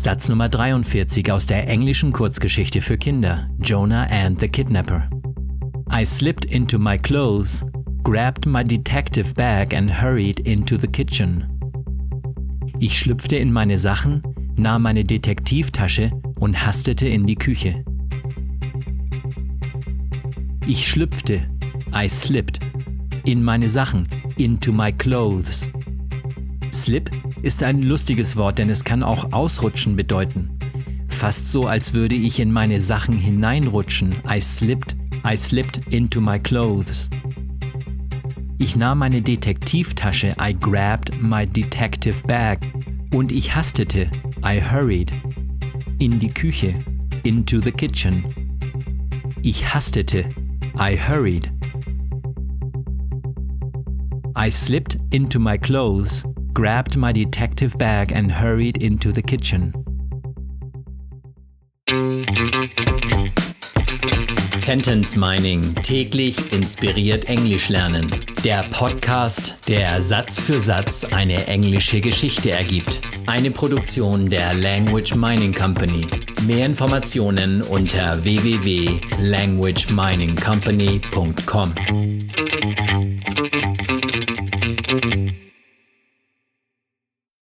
Satz Nummer 43 aus der englischen Kurzgeschichte für Kinder Jonah and the Kidnapper. I slipped into my clothes, grabbed my detective bag and hurried into the kitchen. Ich schlüpfte in meine Sachen, nahm meine Detektivtasche und hastete in die Küche. Ich schlüpfte, I slipped, in meine Sachen, into my clothes. Slip ist ein lustiges Wort, denn es kann auch ausrutschen bedeuten. Fast so, als würde ich in meine Sachen hineinrutschen. I slipped I slipped into my clothes. Ich nahm meine Detektivtasche, I grabbed my detective bag. Und ich hastete, I hurried. In die Küche, into the kitchen. Ich hastete, I hurried. I slipped into my clothes, grabbed my detective bag and hurried into the kitchen. Sentence Mining täglich inspiriert Englisch lernen. Der Podcast, der Satz für Satz eine englische Geschichte ergibt. Eine Produktion der Language Mining Company. Mehr Informationen unter www.languageminingcompany.com.